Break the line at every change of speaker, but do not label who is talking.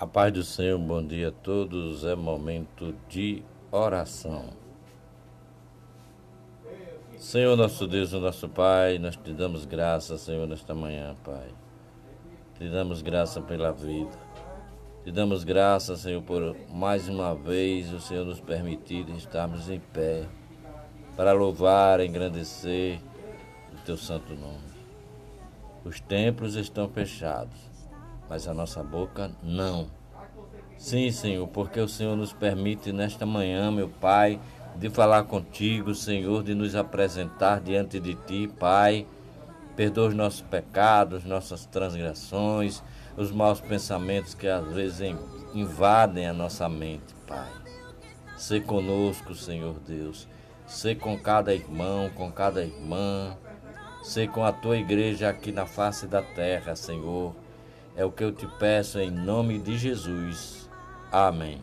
A paz do Senhor, bom dia a todos. É momento de oração. Senhor nosso Deus, nosso Pai, nós te damos graça, Senhor, nesta manhã, Pai. Te damos graça pela vida. Te damos graça, Senhor, por mais uma vez o Senhor nos permitir estarmos em pé para louvar, engrandecer o teu santo nome. Os templos estão fechados mas a nossa boca não. Sim, Senhor, porque o Senhor nos permite nesta manhã, meu Pai, de falar contigo, Senhor, de nos apresentar diante de Ti, Pai. Perdoa os nossos pecados, nossas transgressões, os maus pensamentos que às vezes invadem a nossa mente, Pai. Sê conosco, Senhor Deus. Sê com cada irmão, com cada irmã. Sê com a tua igreja aqui na face da terra, Senhor é o que eu te peço em nome de Jesus. Amém.